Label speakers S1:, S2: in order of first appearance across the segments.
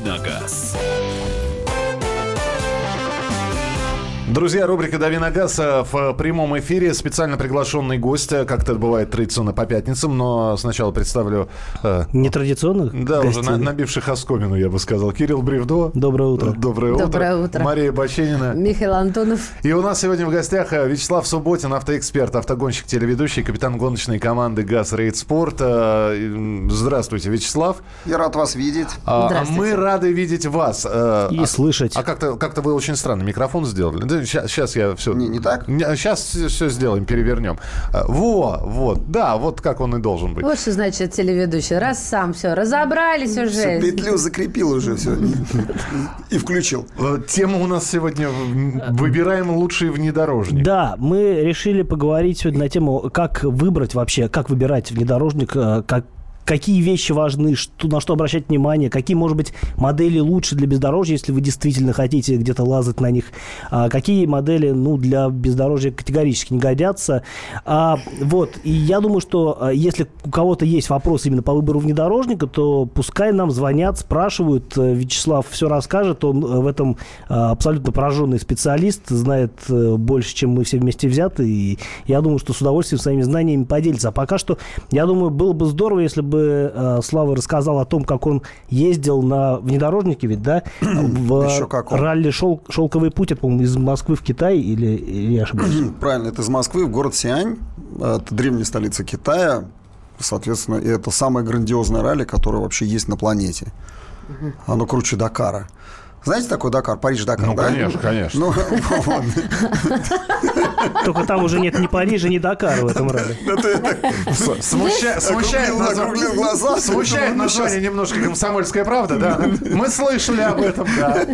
S1: «Давиногаз».
S2: Друзья, рубрика «Дави на газ» в прямом эфире. Специально приглашенный гость, как это бывает традиционно по пятницам, но сначала представлю...
S3: Э, Нетрадиционных
S2: Да, гостей. уже на, набивших оскомину, я бы сказал. Кирилл Бревдо.
S3: Доброе утро.
S2: Доброе утро.
S4: Доброе утро.
S2: Мария Баченина.
S4: Михаил Антонов.
S2: И у нас сегодня в гостях э, Вячеслав Субботин, автоэксперт, автогонщик, телеведущий, капитан гоночной команды «ГАЗ Рейд Спорт». Э, здравствуйте, Вячеслав.
S5: Я рад вас видеть.
S2: А, Здравствуйте. Мы рады видеть вас.
S3: И а, слышать.
S2: А как-то как вы очень странно микрофон сделали сейчас, сейчас я все...
S5: Не, не так?
S2: Сейчас все сделаем, перевернем. А, во, вот, да, вот как он и должен быть.
S4: Вот что значит телеведущий. Раз сам все, разобрались уже. Все,
S5: петлю закрепил уже все. И включил.
S2: Э, тема у нас сегодня «Выбираем лучший внедорожник».
S3: Да, мы решили поговорить сегодня на тему, как выбрать вообще, как выбирать внедорожник, э, как какие вещи важны, что, на что обращать внимание, какие, может быть, модели лучше для бездорожья, если вы действительно хотите где-то лазать на них, а какие модели, ну, для бездорожья категорически не годятся. А, вот, и я думаю, что а, если у кого-то есть вопрос именно по выбору внедорожника, то пускай нам звонят, спрашивают, э, Вячеслав все расскажет, он э, в этом а, абсолютно пораженный специалист, знает э, больше, чем мы все вместе взяты, и я думаю, что с удовольствием своими знаниями поделится. А пока что, я думаю, было бы здорово, если бы бы э, Слава рассказал о том, как он ездил на внедорожнике, ведь, да, в ралли шел, «Шелковый путь», это, по-моему, из Москвы в Китай, или, или я ошибаюсь?
S5: Правильно, это из Москвы в город Сиань, это древняя столица Китая, соответственно, и это самое грандиозное ралли, которое вообще есть на планете. Оно круче Дакара. Знаете такой Дакар? Париж-Дакар,
S2: ну, да? конечно, конечно. Ну,
S3: Только там уже нет ни Парижа, ни Дакара в этом ралли.
S2: Смущает название немножко «Комсомольская правда», да? Мы слышали об этом, да.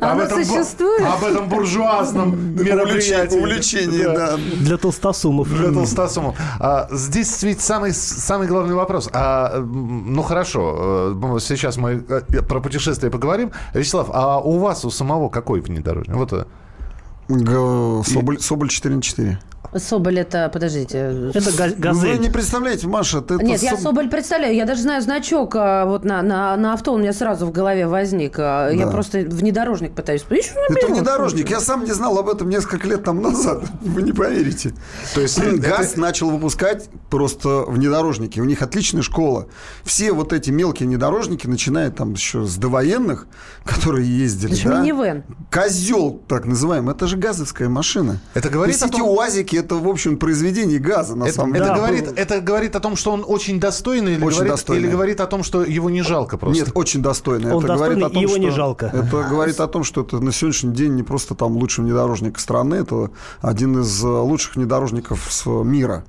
S4: Оно существует?
S2: Об этом буржуазном мероприятии.
S5: Увлечении, да.
S3: Для толстосумов.
S2: Для толстосумов. А, здесь ведь самый, самый главный вопрос. А, ну, хорошо, э, сейчас мы э, про путешествия поговорим. Вячеслав, а у вас, у самого какой внедорожник? Вот
S5: это. Соболь, Соболь 4 на 4.
S4: Соболь это, подождите.
S3: Это газель.
S5: Вы не представляете, Маша, ты
S4: Нет, я Соболь представляю. Я даже знаю значок а, вот на, на, на авто у меня сразу в голове возник. А, я просто внедорожник пытаюсь.
S5: Это внедорожник. Я сам не знал об этом несколько лет там назад. Вы не поверите. То есть ГАЗ начал выпускать просто внедорожники. У них отличная школа. Все вот эти мелкие внедорожники, начиная там еще с довоенных, которые ездили.
S4: Это да? минивэн.
S5: Козел, так называемый. Это же газовская машина.
S2: Это говорит
S5: о том... УАЗики это, в общем, произведение газа, на
S2: это,
S5: самом
S2: деле. Это, говорит, это говорит о том, что он очень достойный или, очень говорит, достойный. или говорит о том, что его не жалко просто?
S5: Нет, очень достойный.
S3: Он
S5: это
S3: достойный, говорит о том, его
S5: что,
S3: не жалко.
S5: Это говорит о том, что это на сегодняшний день не просто там лучший внедорожник страны, это один из э, лучших внедорожников мира.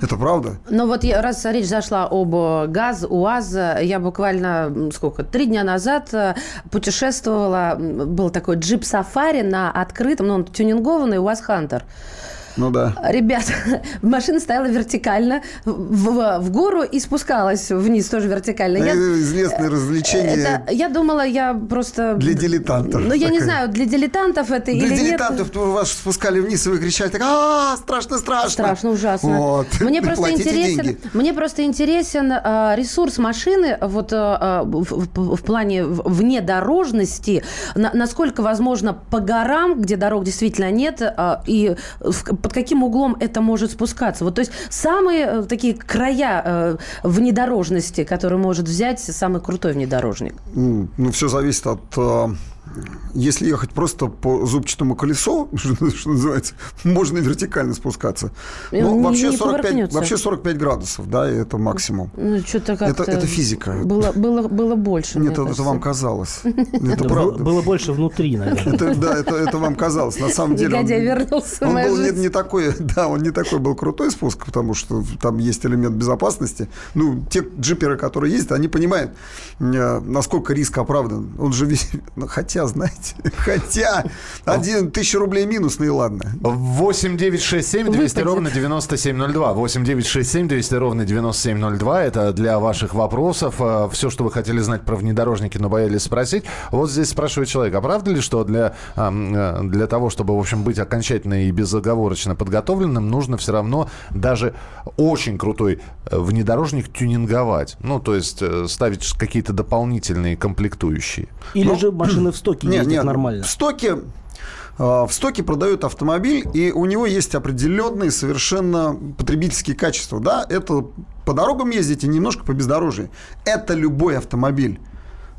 S5: Это правда?
S4: Но вот я, раз речь зашла об э, ГАЗ, УАЗ, я буквально, сколько, три дня назад э, путешествовала, был такой джип-сафари на открытом, ну, он тюнингованный УАЗ Хантер.
S5: Ну да.
S4: Ребят, машина стояла вертикально в, в гору и спускалась вниз тоже вертикально.
S5: Я, известное развлечение.
S4: Это, я думала, я просто...
S5: Для дилетантов.
S4: Ну, я не знаю, для дилетантов это
S5: для
S4: или
S5: нет. Для дилетантов вас спускали вниз, и вы кричали так, а страшно, страшно.
S4: Страшно, ужасно. Вот. Мне просто интересен, деньги. мне просто интересен ресурс машины вот а, в, в, в плане внедорожности, на, насколько возможно по горам, где дорог действительно нет, и в, под каким углом это может спускаться. Вот, то есть самые э, такие края э, внедорожности, которые может взять самый крутой внедорожник.
S5: Ну, все зависит от э, если ехать просто по зубчатому колесу, что, что называется, можно вертикально спускаться. Ну, вообще, не 45, вообще 45 градусов, да, это максимум.
S4: Ну, что-то
S5: это, это физика.
S4: Было, было, было больше,
S5: Нет, это, это вам казалось. Это правда.
S3: Было больше внутри, наверное. Это,
S5: да, это, это вам казалось. На самом деле...
S4: Негодяй вернулся
S5: Он был не, не такой, да, он не такой был крутой спуск, потому что там есть элемент безопасности. Ну, те джиперы, которые ездят, они понимают, э, насколько риск оправдан. Он же весь... Хотя хотя, знаете, хотя, один тысяча рублей минусные, ладно.
S2: 8 9 6 7 200 ровно 9702. 8 9 6 7 200 ровно 9702. Это для ваших вопросов. Э, Все, что вы хотели знать про внедорожники, но боялись спросить. Вот здесь спрашивает человек, а правда ли, что для, э, для того, чтобы, в общем, быть окончательно и безоговорочно подготовленным, нужно все равно даже очень крутой э, внедорожник тюнинговать? Ну, то есть ставить какие-то дополнительные комплектующие.
S3: Или ну, же машины в стоке нет, ездят нет, нормально?
S5: В стоке в стоке продают автомобиль, и у него есть определенные совершенно потребительские качества. Да, это по дорогам ездите, немножко по бездорожью. Это любой автомобиль.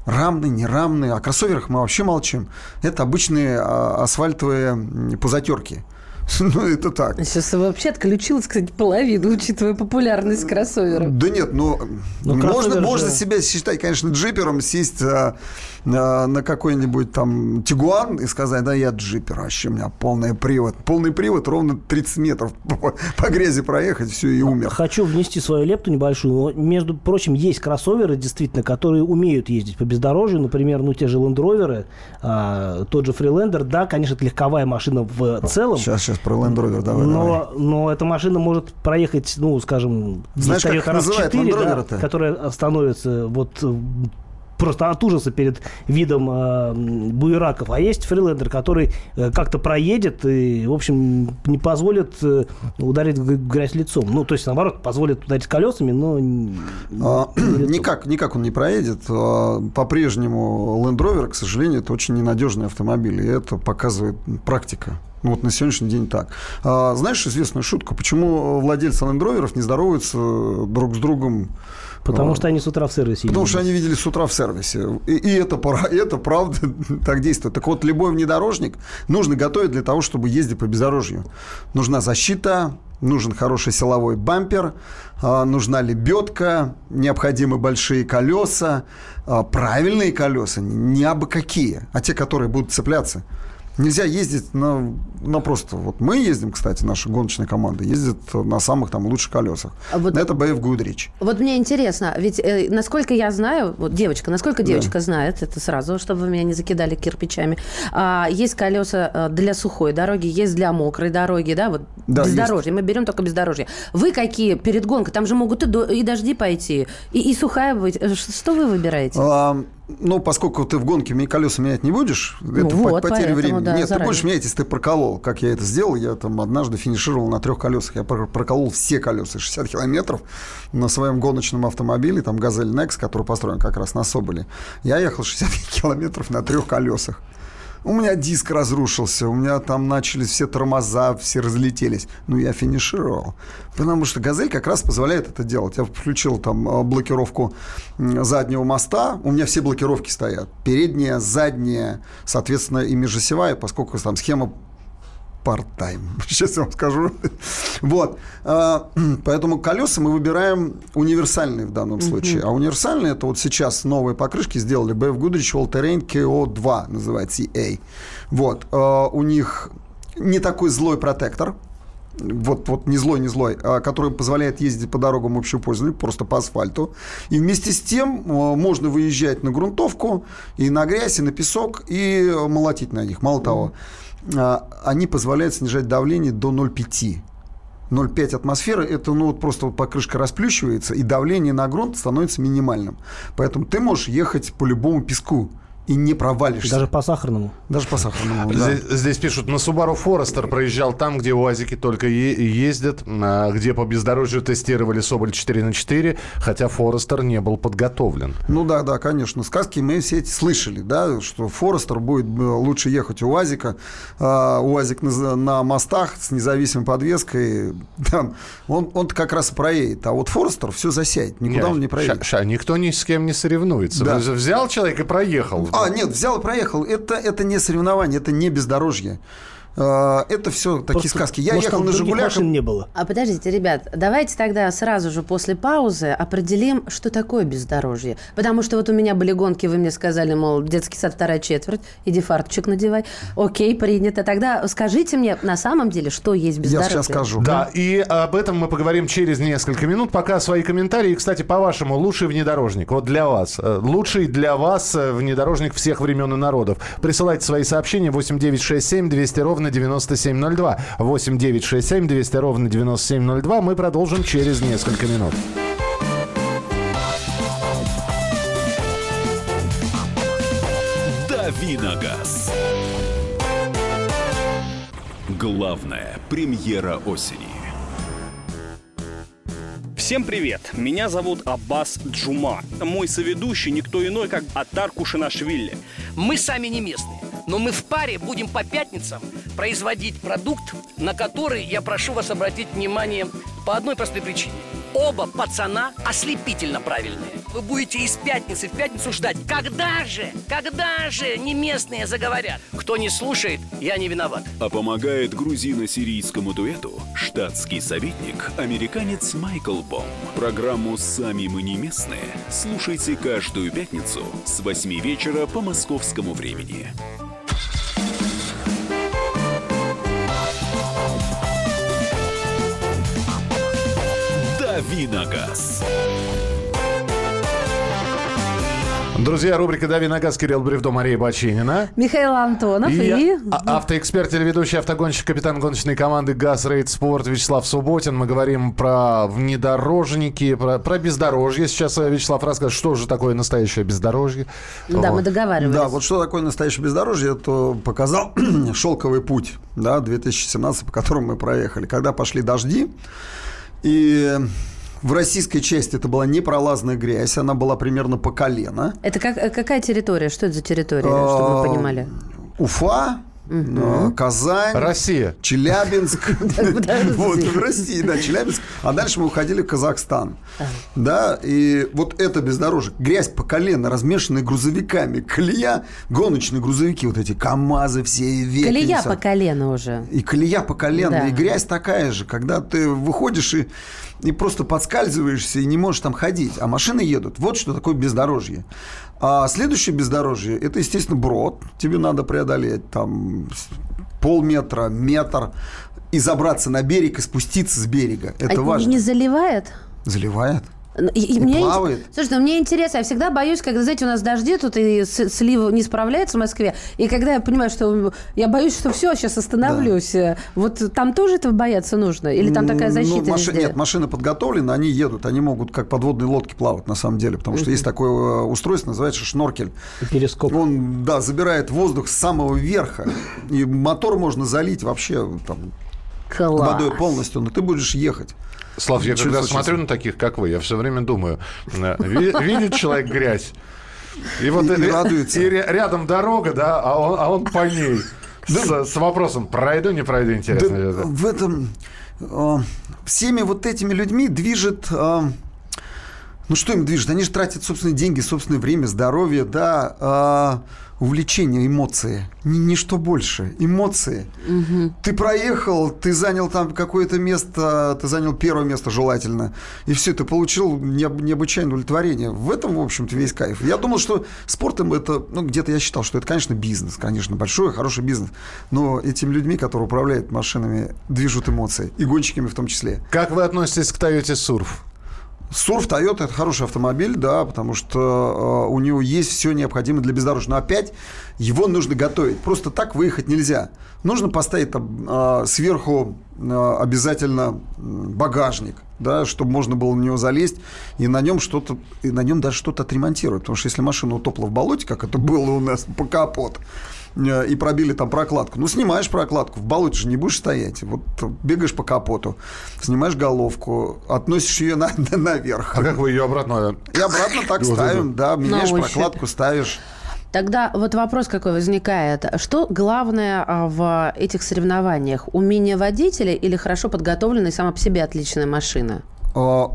S5: Рамный, нерамный. О кроссоверах мы вообще молчим. Это обычные а, асфальтовые пузатерки. Ну, это так.
S4: Сейчас вообще отключилась, кстати, половина, учитывая популярность кроссоверов.
S5: Да нет, ну, ну можно, можно себя считать, конечно, джипером, сесть а, а, на какой-нибудь там Тигуан и сказать, да, я джипер, вообще у меня полный привод. Полный привод, ровно 30 метров по, по грязи проехать, все, и умер.
S3: Хочу внести свою лепту небольшую. Между прочим, есть кроссоверы, действительно, которые умеют ездить по бездорожью. Например, ну, те же Rover, а, тот же Freelander. Да, конечно, это легковая машина в целом.
S5: Сейчас, сейчас про Land Rover давай,
S3: но,
S5: давай.
S3: Но эта машина может проехать, ну, скажем,
S5: Знаешь, как их называют 4, Land Rover
S3: да, которая становится вот просто от ужаса перед видом э, буераков. А есть фрилендер, который э, как-то проедет и, в общем, не позволит э, ударить грязь лицом. Ну, то есть, наоборот, позволит ударить колесами, но
S5: а, никак, никак он не проедет. А, по-прежнему Land Rover, к сожалению, это очень ненадежный автомобиль. И это показывает практика. Ну, вот на сегодняшний день так. А, знаешь известную шутку, почему владельцы Rover не здороваются друг с другом
S3: Потому что они с утра в сервисе.
S5: Потому что они видели с утра в сервисе. И, и это, это правда так действует. Так вот, любой внедорожник нужно готовить для того, чтобы ездить по бездорожью. Нужна защита, нужен хороший силовой бампер, а, нужна лебедка, необходимы большие колеса, а, правильные колеса, не абы какие, а те, которые будут цепляться. Нельзя ездить на, на просто... Вот мы ездим, кстати, наша гоночная команда ездит на самых там лучших колесах. А вот, Это BF Goodrich.
S4: Вот мне интересно, ведь э, насколько я знаю, вот девочка, насколько девочка да. знает, это сразу, чтобы вы меня не закидали кирпичами, а, есть колеса э, для сухой дороги, есть для мокрой дороги, да, вот да, бездорожье. Есть. Мы берем только бездорожье. Вы какие перед гонкой? Там же могут и, до, и дожди пойти, и, и сухая быть. Э, что вы выбираете? А,
S5: ну, поскольку ты в гонке колеса менять не будешь, ну, это вот, потеря времени. Да, Нет, заранее. ты будешь менять, если ты проколол, как я это сделал. Я там однажды финишировал на трех колесах. Я проколол все колеса 60 километров на своем гоночном автомобиле, там «Газель Next», который построен как раз на Соболе. Я ехал 60 километров на трех колесах. У меня диск разрушился, у меня там начались все тормоза, все разлетелись. Ну, я финишировал. Потому что «Газель» как раз позволяет это делать. Я включил там э, блокировку заднего моста, у меня все блокировки стоят. Передняя, задняя, соответственно, и межосевая, поскольку там схема part-time. Сейчас я вам скажу. вот. А, поэтому колеса мы выбираем универсальные в данном случае. А универсальные это вот сейчас новые покрышки сделали. BF Goodrich All Terrain KO2 называется EA. Вот. А, у них не такой злой протектор, вот, вот не злой, не злой, а который позволяет ездить по дорогам общего пользования, просто по асфальту. И вместе с тем а, можно выезжать на грунтовку, и на грязь, и на песок, и молотить на них. Мало того, а, они позволяют снижать давление до 0,5. 0,5 атмосферы, это ну, вот просто вот покрышка расплющивается, и давление на грунт становится минимальным. Поэтому ты можешь ехать по любому песку и не провалишься.
S3: Даже по сахарному.
S5: Даже по сахарному, да.
S2: Здесь, здесь пишут, на Subaru Forester проезжал там, где УАЗики только е- ездят, а, где по бездорожью тестировали Соболь 4 на 4, хотя Forester не был подготовлен.
S5: Ну да, да, конечно. Сказки мы все эти слышали, да, что Forester будет э, лучше ехать у УАЗика. А, УАЗик на, на мостах с независимой подвеской, там, он, он как раз проедет. А вот Forester все засядет, никуда Нет, он не проедет.
S2: Ша, ша, никто ни с кем не соревнуется. Да. Взял человек и проехал.
S5: А, нет, взял и проехал. Это, это не соревнование, это не бездорожье. Э, это все такие Просто, сказки. Я может, ехал на «Жигулях». машин
S3: не было.
S4: А подождите, ребят, давайте тогда сразу же после паузы определим, что такое бездорожье. Потому что вот у меня были гонки, вы мне сказали, мол, детский сад вторая четверть, иди фарточек надевай. Окей, принято. Тогда скажите мне на самом деле, что есть бездорожье.
S5: Я сейчас скажу.
S2: Да, и об этом мы поговорим через несколько минут. Пока свои комментарии. И, кстати, по-вашему, лучший внедорожник, вот для вас, э, лучший для вас э, внедорожник всех времен и народов. Присылайте свои сообщения 8967 200 ровно 9702. 8 9 6 7 200 ровно 9702. Мы продолжим через несколько минут.
S1: Давиногаз. Главная премьера осени.
S6: Всем привет! Меня зовут Аббас Джума. Мой соведущий никто иной, как Атар Кушинашвили.
S7: Мы сами не местные но мы в паре будем по пятницам производить продукт, на который я прошу вас обратить внимание по одной простой причине. Оба пацана ослепительно правильные. Вы будете из пятницы в пятницу ждать. Когда же, когда же не местные заговорят? Кто не слушает, я не виноват.
S1: А помогает грузино-сирийскому дуэту штатский советник, американец Майкл Бом. Программу «Сами мы не местные» слушайте каждую пятницу с 8 вечера по московскому времени. Давиногаз.
S2: Друзья, рубрика «Дави на газ» Кирилл Бревдо, Мария Бачинина.
S4: Михаил Антонов и...
S2: и... А, автоэксперт, телеведущий, автогонщик, капитан гоночной команды «ГАЗ Рейд Спорт» Вячеслав Субботин. Мы говорим про внедорожники, про, про бездорожье. Сейчас Вячеслав расскажет, что же такое настоящее бездорожье.
S4: Да, вот. мы договаривались.
S5: Да, вот что такое настоящее бездорожье, то показал шелковый путь, да, 2017, по которому мы проехали. Когда пошли дожди, и в российской части это была непролазная грязь, она была примерно по колено.
S4: Это как, э, какая территория? Что это за территория, чтобы мы а, понимали?
S5: Уфа, Угу. Казань,
S2: Россия,
S5: Челябинск, вот в России, да, Челябинск, а дальше мы уходили в Казахстан, да, и вот это бездорожье, грязь по колено, размешанная грузовиками, колея, гоночные грузовики, вот эти КАМАЗы все,
S4: веки. Колея по колено уже.
S5: И колея по колено, и грязь такая же, когда ты выходишь и и просто подскальзываешься и не можешь там ходить, а машины едут. Вот что такое бездорожье. А следующее бездорожье – это, естественно, брод. Тебе надо преодолеть там полметра, метр, и забраться на берег и спуститься с берега. Это а важно.
S4: не заливает?
S5: Заливает.
S4: Ну, и, и мне плавает. Слушай, ну, мне интересно, я всегда боюсь, когда, знаете, у нас дожди тут, и слива не справляется в Москве, и когда я понимаю, что я боюсь, что все, сейчас остановлюсь. Да. Вот там тоже этого бояться нужно? Или там такая защита ну,
S5: маши... Нет, машины подготовлены, они едут, они могут как подводные лодки плавать, на самом деле, потому что есть такое э, устройство, называется шноркель.
S3: Перископ.
S5: Он, да, забирает воздух с самого верха, и мотор можно залить вообще там, Класс. водой полностью, но ты будешь ехать.
S2: Слав, я когда смотрю на таких, как вы, я все время думаю, э, видит человек грязь, и вот и, и, радуется. и рядом дорога, да, а он, а он по ней. Да. С, с вопросом, пройду, не пройду, интересно.
S5: Да, в этом э, всеми вот этими людьми движет э, ну что им движет? Они же тратят собственные деньги, собственное время, здоровье, да. Э, увлечение, эмоции. Ни, ничто больше. Эмоции. Угу. Ты проехал, ты занял там какое-то место, ты занял первое место желательно, и все, ты получил необычайное удовлетворение. В этом, в общем-то, весь кайф. Я думал, что спортом это, ну, где-то я считал, что это, конечно, бизнес, конечно, большой, хороший бизнес, но этими людьми, которые управляют машинами, движут эмоции, и гонщиками в том числе.
S2: Как вы относитесь к Toyota Surf?
S5: Сурф Toyota это хороший автомобиль, да, потому что э, у него есть все необходимое для бездорожья. Но опять его нужно готовить. Просто так выехать нельзя. Нужно поставить там э, сверху э, обязательно багажник, да, чтобы можно было на него залезть и на нем что-то, и на нем даже что-то отремонтировать. Потому что если машина утопла в болоте, как это было у нас по капот, и пробили там прокладку. Ну, снимаешь прокладку, в болоте же не будешь стоять. Вот бегаешь по капоту, снимаешь головку, относишь ее на, на, наверх.
S2: А как вы ее обратно?
S5: И обратно так ставим, да, меняешь прокладку, ставишь.
S4: Тогда вот вопрос какой возникает. Что главное а, в этих соревнованиях? Умение водителя или хорошо подготовленная и сама по себе отличная машина?
S5: А,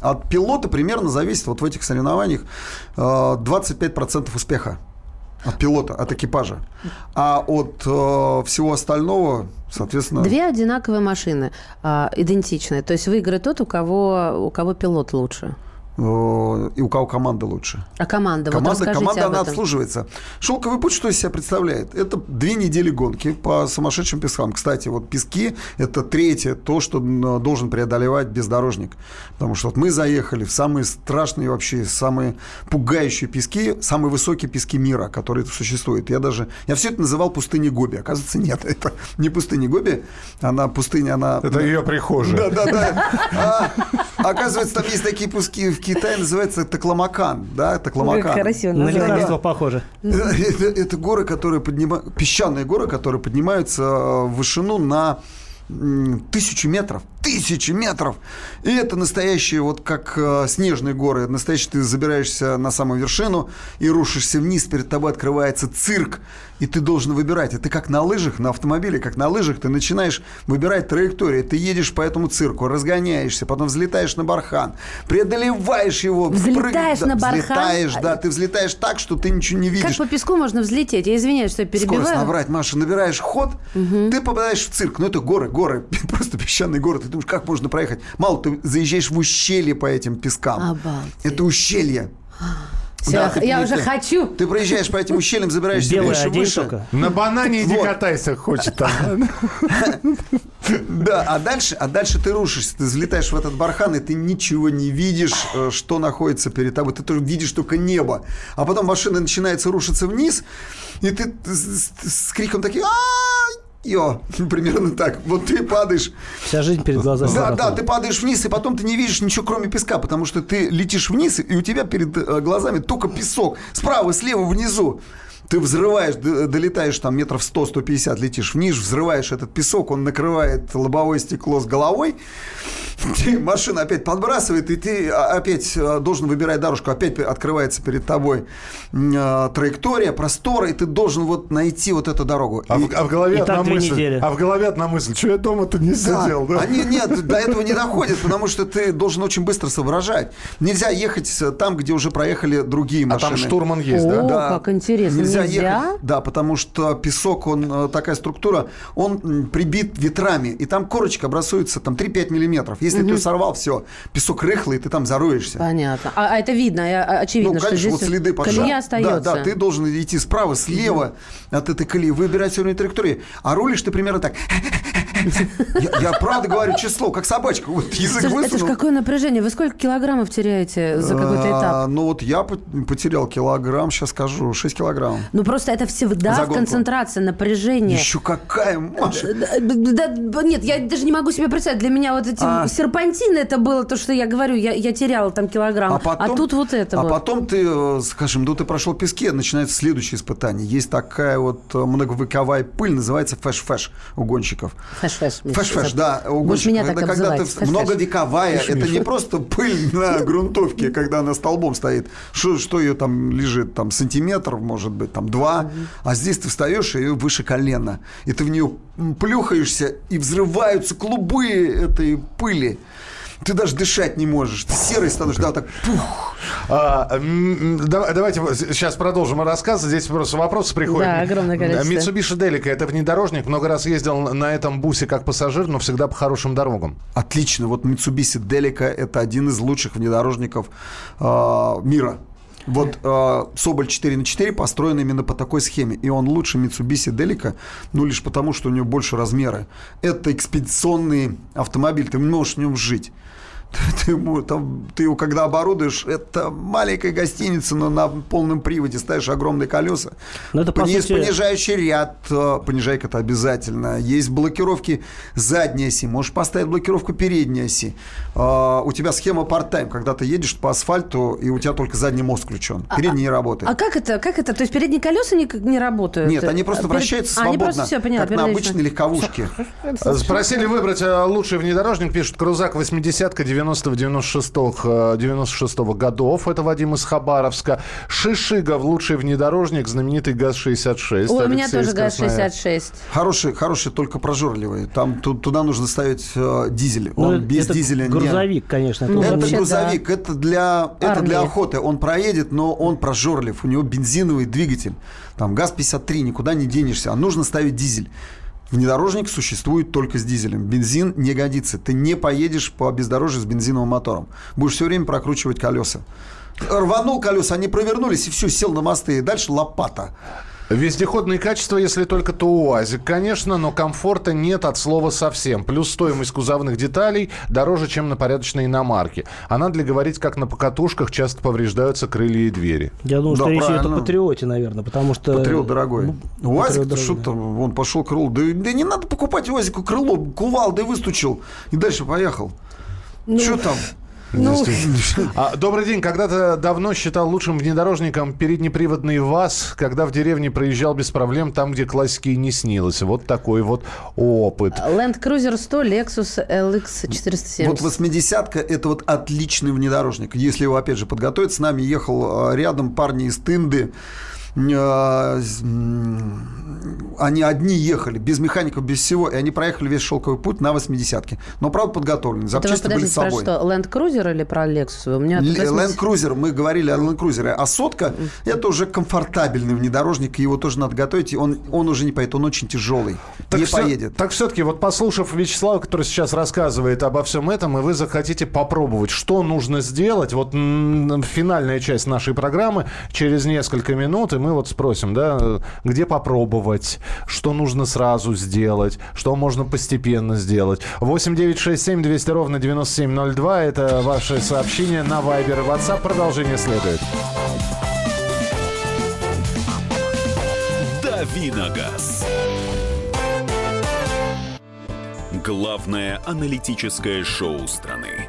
S5: от пилота примерно зависит вот в этих соревнованиях 25% а, успеха. От пилота, от экипажа. А от э, всего остального, соответственно...
S4: Две одинаковые машины, э, идентичные. То есть выиграет тот, у кого, у кого пилот лучше.
S5: Э, и у кого команда лучше.
S4: А команда?
S5: Команда,
S4: вот
S5: команда она
S4: этом.
S5: обслуживается. Шелковый путь что из себя представляет? Это две недели гонки по сумасшедшим пескам. Кстати, вот пески – это третье, то, что должен преодолевать бездорожник. Потому что вот мы заехали в самые страшные вообще, самые пугающие пески, самые высокие пески мира, которые существуют. Я даже, я все это называл пустыней Гоби. Оказывается, нет, это не пустыня Гоби, она пустыня, она...
S2: Это ее прихожая.
S5: Да, да, да. А, оказывается, там есть такие пуски в Китае называется Такламакан, да, Такламакан.
S4: Красиво
S3: На лекарство похоже.
S5: Это, это, горы, которые поднимают, песчаные горы, которые поднимаются в вышину на тысячу метров тысячи метров. И это настоящие, вот как э, снежные горы. Настоящие ты забираешься на самую вершину и рушишься вниз, перед тобой открывается цирк, и ты должен выбирать. Это как на лыжах, на автомобиле, как на лыжах, ты начинаешь выбирать траекторию. Ты едешь по этому цирку, разгоняешься, потом взлетаешь на бархан, преодолеваешь его.
S4: Взлетаешь
S5: прыг...
S4: на бархан?
S5: Взлетаешь, да, ты взлетаешь так, что ты ничего не видишь.
S4: Как по песку можно взлететь? Я извиняюсь, что я перебиваю.
S5: Скорость набрать, Маша, набираешь ход, угу. ты попадаешь в цирк. Ну, это горы, горы, просто песчаные горы. Ты думаешь, как можно проехать? Мало, ты заезжаешь в ущелье по этим пескам.
S4: Обалдеть.
S5: Это ущелье.
S4: Все, да, я ты, уже ты, хочу.
S5: Ты проезжаешь по этим ущельям, забираешься выше, выше. Только.
S2: На банане иди вот. катайся, хочет там.
S5: Да, а дальше, а дальше ты рушишься, ты взлетаешь в этот бархан, и ты ничего не видишь, э, что находится перед тобой. Ты тоже видишь только небо. А потом машина начинается рушиться вниз, и ты с криком такие Йо, примерно так. Вот ты падаешь.
S3: Вся жизнь перед глазами.
S5: Да, да, ты падаешь вниз, и потом ты не видишь ничего, кроме песка, потому что ты летишь вниз, и у тебя перед э, глазами только песок. Справа, слева, внизу. Ты взрываешь, долетаешь там метров 100-150, летишь вниз, взрываешь этот песок, он накрывает лобовое стекло с головой, машина опять подбрасывает, и ты опять э, должен выбирать дорожку, опять открывается перед тобой э, траектория, простора, и ты должен вот найти вот эту дорогу.
S2: А, и, в, а в голове одна мысль. Недели. А в голове одна мысль, что я дома-то не сидел, да?
S5: Они, нет, до этого не доходит, потому что ты должен очень быстро соображать. Нельзя ехать там, где уже проехали другие машины.
S2: А там штурман есть,
S4: О,
S2: да?
S4: да. как интересно.
S5: Нельзя ехать. Да, потому что песок, он э, такая структура, он прибит ветрами, и там корочка образуется там 3-5 миллиметров. Если угу. ты сорвал, все, песок рыхлый, ты там зароешься.
S4: Понятно. А, а это видно, а, очевидно,
S5: ну, конечно,
S4: что
S5: здесь вот следы пошла.
S4: колея остается.
S5: Да, да, ты должен идти справа, слева угу. от этой колеи, выбирать все равно траектории. А рулишь ты примерно так. Я, я правда говорю число, как собачка. Вот язык Слушай,
S4: высунул. Это же какое напряжение. Вы сколько килограммов теряете за какой-то этап? А,
S5: ну вот я потерял килограмм, сейчас скажу, 6 килограмм.
S4: Ну просто это всегда в концентрации, напряжение.
S5: Еще какая, Маша?
S4: Да, да, нет, я даже не могу себе представить. Для меня вот эти а... серпантины, это было то, что я говорю, я, я теряла там килограмм. А, потом, а тут вот это
S5: А
S4: вот.
S5: потом ты, э, скажем, ну ты прошел пески, начинается следующее испытание. Есть такая вот э, многовековая пыль, называется фэш-фэш у гонщиков.
S4: Фэш-фэш.
S5: Фэш-фэш, да. У
S4: гонщиков. меня
S5: когда,
S4: так
S5: когда ты многовековая, это не просто пыль на грунтовке, когда она столбом стоит. Что, что ее там лежит? Там сантиметр, может быть, там два. А здесь ты встаешь, и выше колена. И ты в нее плюхаешься, и взрываются клубы этой пыли. Ты даже дышать не можешь. Ты серый становишься, да, так пух.
S2: А, давайте сейчас продолжим рассказ. Здесь просто вопросы приходят.
S4: Да, огромное количество.
S2: Mitsubishi Delica – это внедорожник. Много раз ездил на этом бусе как пассажир, но всегда по хорошим дорогам.
S5: Отлично. Вот Mitsubishi Delica – это один из лучших внедорожников э, мира. Вот э, Соболь 4 на 4 построен именно по такой схеме. И он лучше Mitsubishi Delica, ну, лишь потому, что у него больше размеры. Это экспедиционный автомобиль, ты не можешь в нем жить. Ты, ему, там, ты его когда оборудуешь, это маленькая гостиница, но на полном приводе ставишь огромные колеса. Но это, по Есть сути... понижающий ряд, э, понижайка это обязательно. Есть блокировки задней оси, можешь поставить блокировку передней оси. Uh, у тебя схема part-time, когда ты едешь по асфальту, и у тебя только задний мост включен. А, передний а, не работает.
S4: А как это? Как это? То есть передние колеса не, не работают?
S5: Нет, они просто Перед... вращаются свободно, а, они просто все, понятно, как на обычной легковушке.
S2: Спросили выбрать э, лучший внедорожник, пишут Крузак 80-ка, 90 90-96 96 э, годов. Это Вадим из Хабаровска. Шишигов, лучший внедорожник, знаменитый ГАЗ-66.
S4: Ой, у меня тоже ГАЗ-66.
S5: Хороший, хороший, только прожорливый. Там туда нужно ставить э, дизель. Ну, Он без
S3: это
S5: дизеля
S3: грузовик,
S5: не...
S3: конечно.
S5: Это, это
S4: вообще,
S5: грузовик,
S4: да.
S5: это, для, это для охоты. Он проедет, но он прожорлив. У него бензиновый двигатель. Там ГАЗ-53, никуда не денешься. А нужно ставить дизель. Внедорожник существует только с дизелем. Бензин не годится. Ты не поедешь по бездорожью с бензиновым мотором. Будешь все время прокручивать колеса. Рванул колеса, они провернулись, и все, сел на мосты. И дальше лопата.
S2: Вездеходные качества, если только то УАЗик, конечно, но комфорта нет от слова совсем. Плюс стоимость кузовных деталей дороже, чем на порядочной иномарке. А надо ли говорить, как на покатушках часто повреждаются крылья и двери?
S3: Я думаю,
S5: Да,
S3: что речь идет о Патриоте, наверное, потому что...
S5: Патриот дорогой.
S3: Ну,
S5: УАЗик,
S3: Патриот
S5: что там, он пошел крыло. Да, да не надо покупать УАЗику крыло, кувалдой выстучил. И дальше поехал. что там?
S4: Ну,
S2: А, добрый день. Когда-то давно считал лучшим внедорожником переднеприводный ВАЗ, когда в деревне проезжал без проблем там, где классики не снилось. Вот такой вот опыт.
S4: Land Cruiser 100, Lexus LX 470.
S5: Вот 80-ка это вот отличный внедорожник. Если его, опять же, подготовить, с нами ехал э, рядом парни из Тынды. М, Они одни ехали, без механиков, без всего, и они проехали весь шелковый путь на 80-ке. Но, правда, подготовлены. Запчасти были с
S4: подождите, про
S5: собой.
S4: что, Land Cruiser или про Lexus? У меня
S5: Л-
S4: 80
S5: Land Cruiser, мы говорили о Land Cruiser, а сотка это уже комфортабельный внедорожник, и его тоже надо готовить, и он, он уже не поедет, он очень тяжелый, не
S2: всё-
S5: поедет.
S2: так все-таки, вот послушав Вячеслава, который сейчас рассказывает обо всем этом, и вы захотите попробовать, что нужно сделать, вот м, финальная часть нашей программы через несколько минут, и мы вот спросим, да, где попробовать, что нужно сразу сделать, что можно постепенно сделать. 8 9 6 7 200 ровно 9702, это ваше сообщение на Viber и WhatsApp. Продолжение следует.
S1: Давиногаз. Главное аналитическое шоу страны.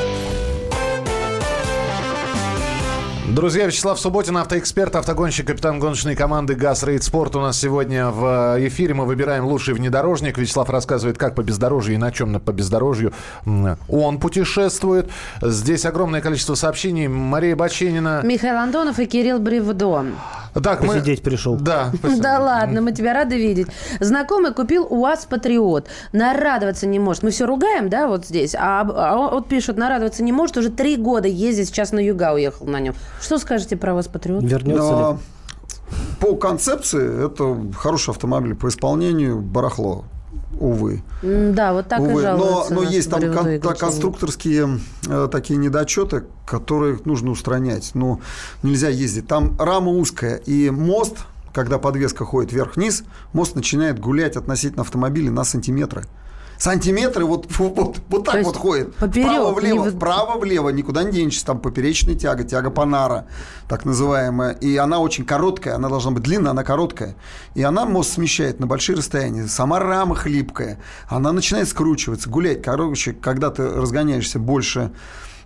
S2: Друзья, Вячеслав Субботин, автоэксперт, автогонщик, капитан гоночной команды «ГАЗ Рейд Спорт» у нас сегодня в э, эфире. Мы выбираем лучший внедорожник. Вячеслав рассказывает, как по бездорожью и на чем по бездорожью он путешествует. Здесь огромное количество сообщений. Мария Баченина.
S4: Михаил Антонов и Кирилл Бревдо.
S2: Так,
S3: Посидеть пришел.
S2: Да. спасибо.
S4: Да ладно, мы тебя рады видеть. Знакомый купил УАЗ Патриот. Нарадоваться не может. Мы все ругаем, да, вот здесь. А, а вот пишут, нарадоваться не может. Уже три года ездит, сейчас на юга уехал на нем. Что скажете про УАЗ Патриот?
S3: Вернется
S5: Но
S3: ли?
S5: по концепции это хороший автомобиль, по исполнению барахло, увы.
S4: Да, вот так и
S5: Увы. Но,
S4: жалуются
S5: но
S4: на
S5: есть там кон-
S4: и
S5: конструкторские э, такие недочеты, которые нужно устранять. Ну, нельзя ездить. Там рама узкая, и мост, когда подвеска ходит вверх-вниз, мост начинает гулять относительно автомобиля на сантиметры. Сантиметры вот, вот, вот, так вот ходит.
S4: поперек,
S5: Вправо-влево,
S4: не
S5: вправо-влево, никуда не денешься. Там поперечная тяга, тяга Панара, так называемая. И она очень короткая, она должна быть длинная, она короткая. И она мост смещает на большие расстояния. Сама рама хлипкая. Она начинает скручиваться, гулять. Короче, когда ты разгоняешься больше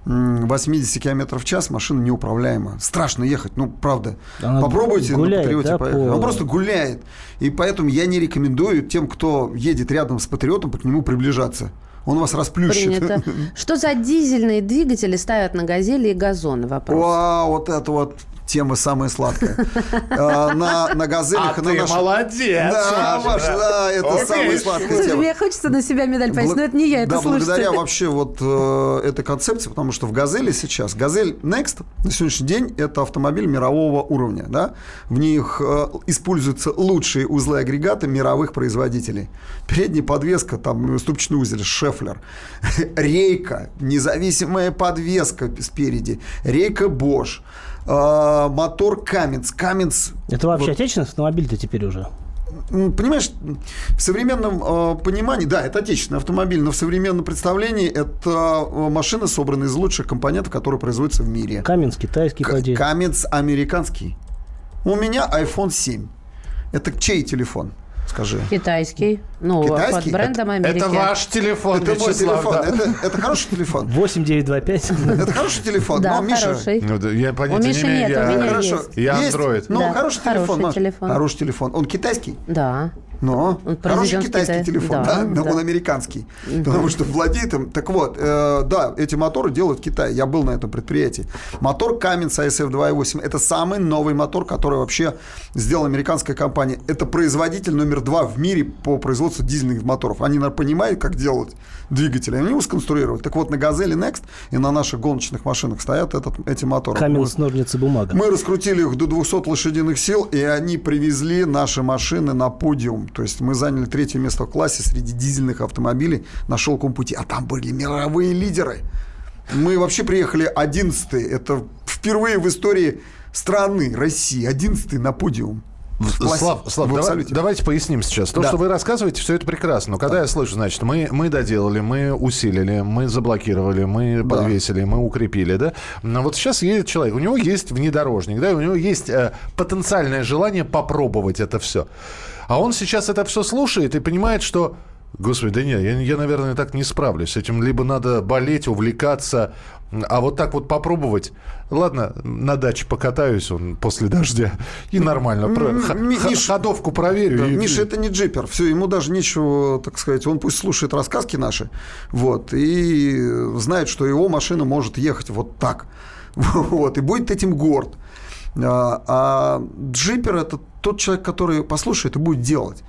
S5: 80 км в час, машина неуправляема. Страшно ехать, ну, правда.
S3: Она
S5: Попробуйте
S3: гуляет,
S5: на Патриоте
S3: да,
S5: поехать.
S3: по-
S5: Он просто гуляет. И поэтому я не рекомендую тем, кто едет рядом с Патриотом, к нему приближаться. Он вас расплющит.
S4: Принято. Что за дизельные двигатели ставят на газели и газоны? Вопрос.
S5: Вау, вот это вот тема самая сладкая. А, На, на газелях
S2: А
S5: на
S2: ты
S5: наших-
S2: молодец,
S5: Да,
S2: Маша,
S5: да, это
S2: Окей.
S5: самая сладкая
S4: Слушай,
S5: тема.
S4: мне хочется на себя медаль повесить,
S5: Бл-
S4: но это не я, это
S5: да,
S4: слушатели.
S5: благодаря вообще вот э, этой концепции, потому что в «Газели» сейчас, «Газель Next» на сегодняшний день это автомобиль мирового уровня, да, в них э, используются лучшие узлы агрегата мировых производителей. Передняя подвеска, там ступичный узел Шефлер, рейка, независимая подвеска спереди, рейка Bosch, А, мотор Каменс. Каменс.
S3: Это вообще вот. отечественный автомобиль-то теперь уже?
S5: Понимаешь, в современном э, понимании, да, это отечественный автомобиль, но в современном представлении это машина, собранная из лучших компонентов, которые производятся в мире.
S3: Каменс китайский,
S5: К- Каменс американский. У меня iPhone 7. Это чей телефон? Скажи.
S4: Китайский. Ну,
S5: Китайский?
S4: под брендом Америки.
S2: Это ваш телефон,
S5: Это мой телефон.
S2: да.
S5: Это, это хороший телефон.
S3: 8925.
S5: Это хороший телефон.
S4: Да,
S5: но Миша,
S4: хороший.
S2: Ну, я
S4: У
S2: понятия
S4: Миши
S2: не имею.
S4: нет, у
S2: я-
S4: меня
S5: Хорошо.
S4: есть.
S2: Я? Android.
S5: Ну,
S4: Да,
S5: хороший
S4: хороший
S5: телефон. Маш.
S4: телефон.
S5: Хороший телефон. Он китайский?
S4: Да.
S5: Но
S4: Он
S5: хороший китайский
S4: Китае.
S5: телефон,
S4: Да,
S5: да, но
S4: да.
S5: он американский, потому что владеет им. Так вот, э, да, эти моторы делают в Китае. Я был на этом предприятии. Мотор Cummins ASF 2.8 это самый новый мотор, который вообще сделала американская компания. Это производитель номер два в мире по производству дизельных моторов. Они наверное, понимают, как делать двигатели. Они его сконструировали. Так вот, на Газели Next и на наших гоночных машинах стоят этот, эти моторы.
S3: Каменс, ножницы, бумага.
S5: Мы раскрутили их до 200 лошадиных сил, и они привезли наши машины на подиум. То есть мы заняли третье место в классе среди дизельных автомобилей на шелковом пути. А там были мировые лидеры. Мы вообще приехали 11 Это впервые в истории страны, России, 11 на подиум. Классе,
S2: Слав, Слав давай- давайте поясним сейчас. То,
S5: Да.
S2: что вы рассказываете, все это прекрасно. Но когда я слышу, значит, мы, мы доделали, мы усилили, мы заблокировали, мы
S5: Да.
S2: подвесили, мы укрепили, да? Но вот сейчас едет человек, у него есть внедорожник, да, и у него есть э, потенциальное желание попробовать это все. А он сейчас это все слушает и понимает, что Господи, да нет, я, я, наверное, так не справлюсь. С этим либо надо болеть, увлекаться, а вот так вот попробовать. Ладно, на даче покатаюсь он после дождя и нормально. Про-
S5: Миш-
S2: ходовку проверю.
S5: Да,
S2: и-
S5: Миша, это не джипер. Все, ему даже нечего, так сказать, он пусть слушает рассказки наши, вот, и знает, что его машина может ехать вот так. Вот, и будет этим горд. А, а джипер это тот человек, который послушает и будет делать.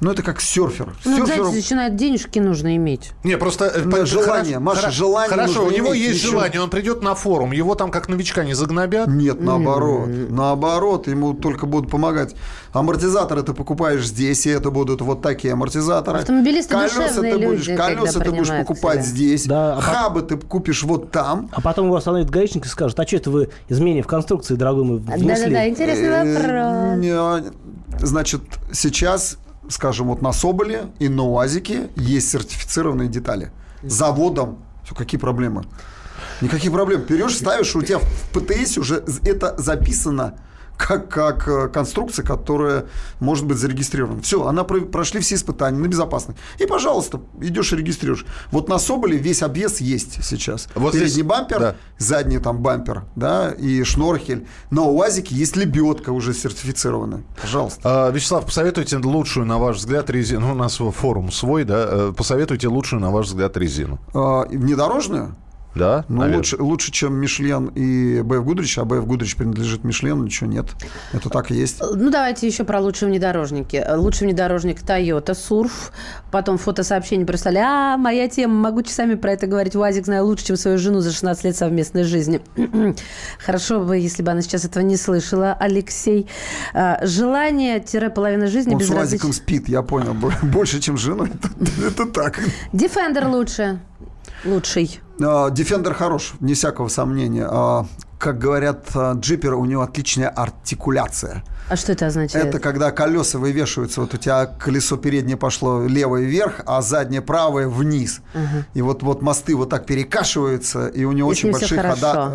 S5: Ну, это как серфер.
S4: Ну,
S5: Серферу-
S4: знаете, начинает денежки нужно иметь.
S2: Не, просто... э,
S5: Ну,
S2: по-
S5: желание,
S2: хорошо-
S5: Маша, желание
S2: Хорошо, у него
S5: иметь,
S2: есть
S5: ничего.
S2: желание, он придет на форум, его там как новичка не загнобят.
S5: Нет, наоборот. Наоборот, ему только будут помогать. Амортизаторы ты покупаешь здесь, и это будут вот такие амортизаторы.
S4: Автомобилисты
S5: колеса ты будешь,
S4: люди, когда
S5: колеса ты будешь покупать
S4: себя.
S5: здесь.
S3: Да, а по-
S5: Хабы ты купишь вот там.
S3: А потом его остановит гаишник и скажет, а что это вы изменения в конструкции, дорогой мой, внесли?
S4: Да-да-да, интересный
S5: Э,
S4: вопрос.
S5: не, Значит, сейчас, скажем, вот на Соболе и на УАЗике есть сертифицированные детали. Заводом. Все, какие проблемы? Никаких проблем. Берешь, ставишь, у тебя в ПТС уже это записано как, как э, конструкция, которая может быть зарегистрирована. Все, она про- прошли все испытания на безопасность. И, пожалуйста, идешь и регистрируешь. Вот на Соболе весь обвес есть сейчас.
S2: Вот
S5: Передний
S2: здесь-
S5: бампер,
S2: да.
S5: задний там бампер, да, и шнорхель. На УАЗике есть лебедка уже сертифицированная. Пожалуйста.
S2: А, Вячеслав, посоветуйте лучшую, на ваш взгляд, резину. Ну, у нас форум свой, да? Э, Посоветуйте лучшую, на ваш взгляд, резину.
S5: А, внедорожную?
S2: Да?
S5: Ну,
S2: наверное.
S5: лучше, лучше, чем Мишлен и БФ Гудрич, а БФ Гудрич принадлежит Мишлену, ничего нет. Это так и есть.
S4: Ну, давайте еще про лучшие внедорожники. Лучший внедорожник Toyota Surf. Потом фотосообщение прислали. А, моя тема. Могу часами про это говорить. УАЗик знаю лучше, чем свою жену за 16 лет совместной жизни. Хорошо бы, если бы она сейчас этого не слышала, Алексей. А, Желание-половина жизни
S5: Он с
S4: безразличие.
S5: УАЗиком спит, я понял. Бо- Больше, чем жена, это, это так.
S4: Defender лучше. Лучший.
S5: А, Defender хорош, не всякого сомнения. А, Как говорят а, джиперы, у него отличная артикуляция.
S4: А что это означает?
S5: Это когда колеса вывешиваются, вот у тебя колесо переднее пошло левое вверх, а заднее правое вниз. И вот, вот мосты вот так перекашиваются, и у него
S4: И
S5: очень большие хода,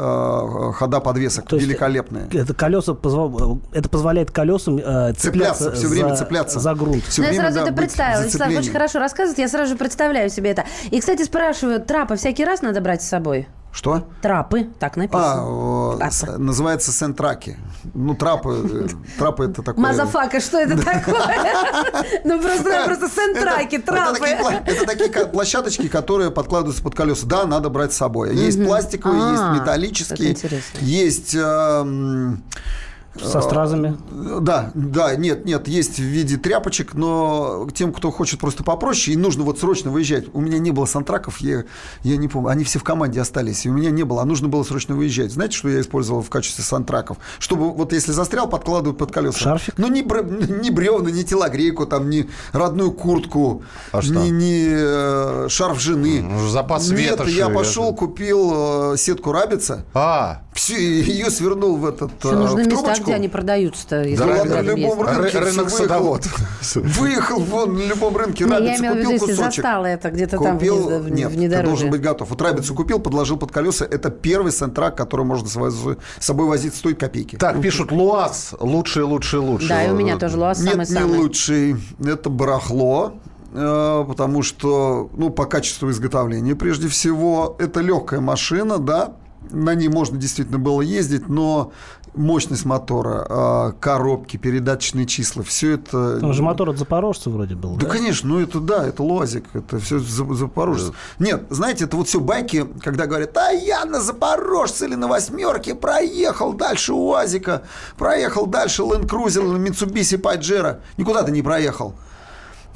S5: э, хода подвесок,
S3: То
S5: великолепные.
S3: Это, колеса, позва- это позволяет колесам э, цепляться,
S5: Цепляться, всё время
S3: за,
S5: цепляться.
S3: за грунт.
S5: Всё
S4: Ну, я
S5: время,
S4: сразу
S5: да,
S4: это представила. Вячеслав очень хорошо рассказывает, я сразу же представляю себе это. И, кстати, спрашивают, трапы всякий раз надо брать с собой?
S5: Что?
S4: Трапы, так написано.
S5: А,
S4: Трапы.
S5: называется sand tracks. Ну, трапы, э, трапы это такое...
S4: Motherfucker, что это такое? Ну, просто просто
S5: sand tracks,
S4: трапы.
S5: это такие площадочки, которые подкладываются под колеса. Да, надо брать с собой. Есть пластиковые,
S4: А,
S5: есть
S4: как
S5: металлические, есть эм,
S3: Со стразами?
S5: Да, да, нет, нет, есть в виде тряпочек, но тем, кто хочет просто попроще, и нужно вот срочно выезжать. У меня не было сантраков, я, я не помню, они все в команде остались, и у меня не было, а нужно было срочно выезжать. Знаете, что я использовал в качестве сантраков? Чтобы вот если застрял, подкладывать под колеса.
S3: Шарфик?
S5: Ну, не, не бревна, не телогрейку, там, не родную куртку,
S2: а
S5: не, не э, шарф жены.
S2: Ну, запас ветра.
S5: Нет, я пошел, купил э, сетку рабица.
S2: А,
S5: все, ее свернул в этот
S4: Все нужны
S5: в
S4: места,
S5: трубочку.
S4: Где они продаются-то.
S5: Да,
S4: рядом
S5: на любом рынке
S2: рынок
S5: всё
S2: садовод.
S5: выехал, выехал вон на любом рынке,
S4: Не, я
S5: рабицу
S4: в виду,
S5: купил
S4: если
S5: кусочек.
S4: застала это где-то там
S5: Купил,
S4: в-
S5: нет, ты
S4: внедорожье.
S5: должен быть готов. Вот рабицу купил, подложил под колеса. Это первый сентрак, который можно с собой возить, стоит копейки.
S2: Так, пишут, Луаз лучший, лучший, лучший.
S4: Да, и у меня тоже Луаз
S5: Нет,
S4: самый-самый.
S5: не лучший. Это барахло. э, Потому что, ну, по качеству изготовления, прежде всего, это легкая машина, да, на ней можно действительно было ездить, но мощность мотора, э, коробки, передаточные числа, все это...
S3: Там же мотор от Запорожца вроде был.
S5: Да, конечно, ну это да, это луазик, это все запорожец. Нет, знаете, это вот все байки, когда говорят, а я на запорожце или на восьмерке проехал дальше УАЗика, проехал дальше Land Cruiser Mitsubishi Pajero. Никуда ты не проехал.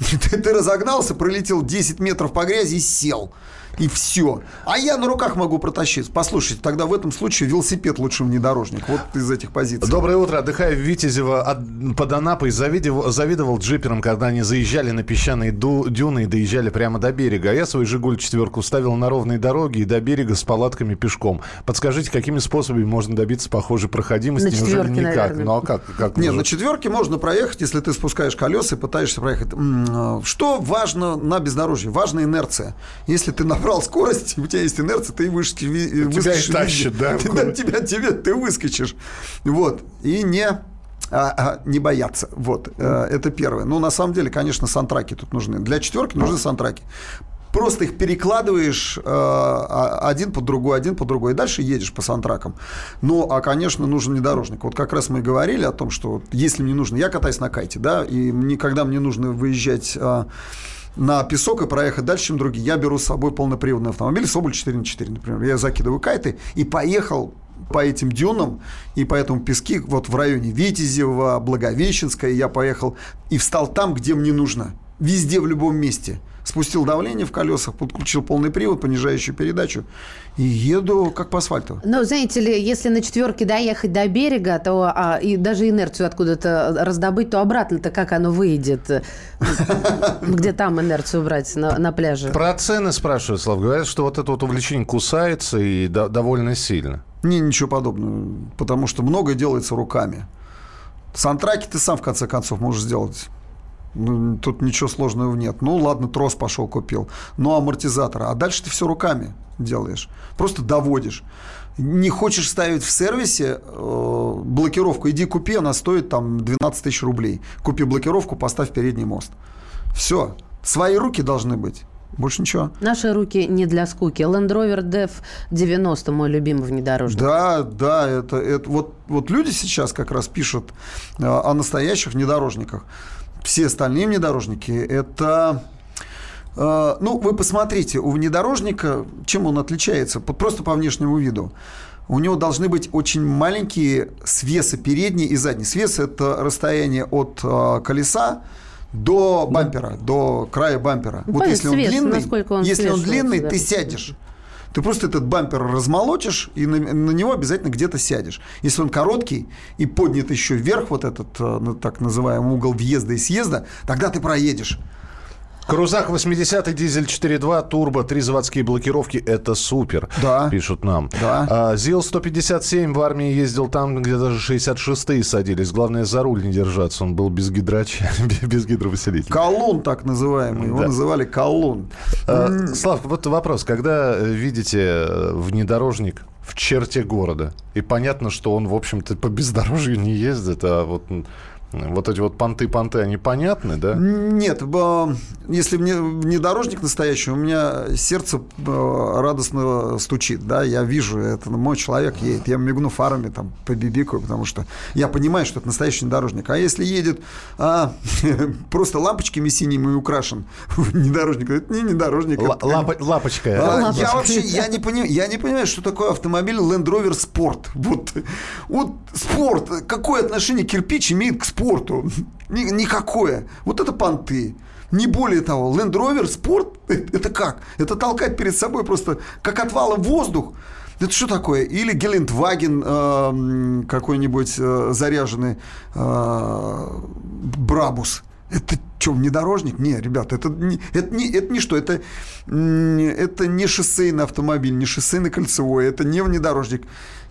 S5: Ты, ты разогнался, пролетел 10 метров по грязи и сел. И все. А я на руках могу протащиться. Послушайте, тогда в этом случае велосипед лучше внедорожник. Вот из этих позиций.
S2: Доброе утро. Отдыхаю в Витязево от- под Анапой. Завидев- завидовал джиперам, когда они заезжали на песчаные ду- дюны и доезжали прямо до берега. А я свой «Жигуль» четверку ставил на ровной дороге и до берега с палатками пешком. Подскажите, какими способами можно добиться похожей проходимости?
S4: На
S2: Неужели
S4: четверке,
S2: никак?
S4: наверное.
S2: Ну а как? как
S5: Не,
S2: можно?
S5: на четверке можно проехать, если ты спускаешь колеса и пытаешься проехать. Э, Что важно на бездорожье? Важна инерция. Если ты набрал скорость, у тебя есть инерция, ты выскочишь. ви- выскочишь
S2: тащит, да,
S5: Ты-
S2: куда-то.
S5: тебя, тебя, ты выскочишь. Вот. И не а, а, не бояться. Вот. Э, Это первое. Ну, на самом деле, конечно, сантраки тут нужны. Для четверки нужны сантраки. Просто их перекладываешь э, а- один под другой, один под другой, и дальше едешь по сантракам. Ну, а, конечно, нужен внедорожник. Вот как раз мы и говорили о том, что вот если мне нужно... Я катаюсь на кайте, да, и мне, когда мне нужно выезжать... э, на песок и проехать дальше, чем другие. Я беру с собой полноприводный автомобиль, Соболь 4 на 4, например. Я закидываю кайты и поехал по этим дюнам и по этому пески вот в районе Витязева, Благовещенская я поехал и встал там, где мне нужно. Везде, в любом месте. Спустил давление в колесах, подключил полный привод, понижающую передачу и еду как по асфальту.
S4: Ну, знаете ли, если на четверке доехать до берега, то а, и даже инерцию откуда-то раздобыть, то обратно-то как оно выйдет? Где там инерцию брать на, на пляже?
S2: Про цены спрашивают, Слав. Говорят, что вот это вот увлечение кусается и до- довольно сильно.
S5: Не, ничего подобного, потому что многое делается руками. Сантраки ты сам, в конце концов, можешь сделать. Ну, Тут ничего сложного нет. Ну, ладно, трос пошел купил. Ну, амортизатор. А дальше ты все руками делаешь. Просто доводишь. Не хочешь ставить в сервисе э, блокировку, иди купи, она стоит там 12 тысяч рублей. Купи блокировку, поставь передний мост. Все. Свои руки должны быть. Больше ничего.
S4: Наши руки не для скуки. Land Rover Dev 90, мой любимый внедорожник.
S5: Да, да, это, это вот, вот люди сейчас как раз пишут э, о настоящих внедорожниках. Все остальные внедорожники это э, ну, вы посмотрите, у внедорожника, чем он отличается? Просто по внешнему виду. У него должны быть очень маленькие свесы передней и задней. Свес – это расстояние от э, колеса до бампера, до края бампера.
S4: Ну,
S5: вот если он
S4: свес,
S5: длинный,
S4: он
S5: если он длинный,
S4: да.
S5: ты сядешь. Ты просто этот бампер размолотишь и на, на него обязательно где-то сядешь. Если он короткий и поднят еще вверх, вот этот э, ну, так называемый угол въезда и съезда, тогда ты проедешь.
S2: Крузак 80 дизель 4.2, турбо, три заводские блокировки. Это супер,
S5: Да.
S2: пишут нам.
S5: Да.
S2: А, ЗИЛ-157 в армии ездил там, где даже 66-е садились. Главное, за руль не держаться. Он был без гидрача, без гидровыселителя.
S5: Колун так называемый, его
S2: Да.
S5: называли колун.
S2: А, Слав, вот вопрос. Когда э, видите э, внедорожник в черте города, и понятно, что он, в общем-то, по бездорожью не ездит, а вот Вот эти вот понты-понты, они понятны, да?
S5: Нет, если внедорожник настоящий, у меня сердце радостно стучит, да, я вижу, это мой человек едет, я мигну фарами, там, побибикаю, потому что я понимаю, что это настоящий внедорожник. А если едет а, просто лампочками синими украшен внедорожник, это не внедорожник. Л-
S2: лапочка.
S5: А, лапочка. Я вообще, я не, понимаю, я не понимаю, что такое автомобиль Land Rover Sport. Вот, вот спорт, какое отношение кирпич имеет к спорту? Спорту. Никакое. Вот это понты. Не более того, Land Rover спорт это как? Это толкать перед собой просто как отвала воздух. Это что такое? Или Гелендваген э, какой-нибудь э, заряженный э, Брабус. Это что, внедорожник? Не, ребята, это не, это не, это не что, это, это не шоссейный автомобиль, не шоссейный кольцевой, это не внедорожник.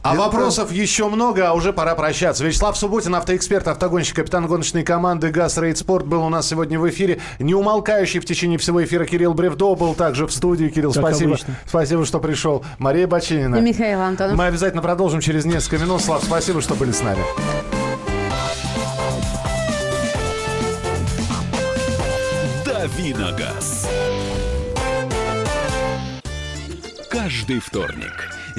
S2: А это... вопросов еще много, а уже пора прощаться. Вячеслав Субботин, автоэксперт, автогонщик, капитан гоночной команды «ГАЗ Рейд Спорт» был у нас сегодня в эфире. Не умолкающий в течение всего эфира Кирилл Бревдо был также в студии. Кирилл, как спасибо. Обычно. Спасибо, что пришел. Мария Бачинина.
S4: И Михаил Антонов.
S2: Мы обязательно продолжим через несколько минут. Слав, спасибо, что были с нами.
S1: Давиногаз. Каждый вторник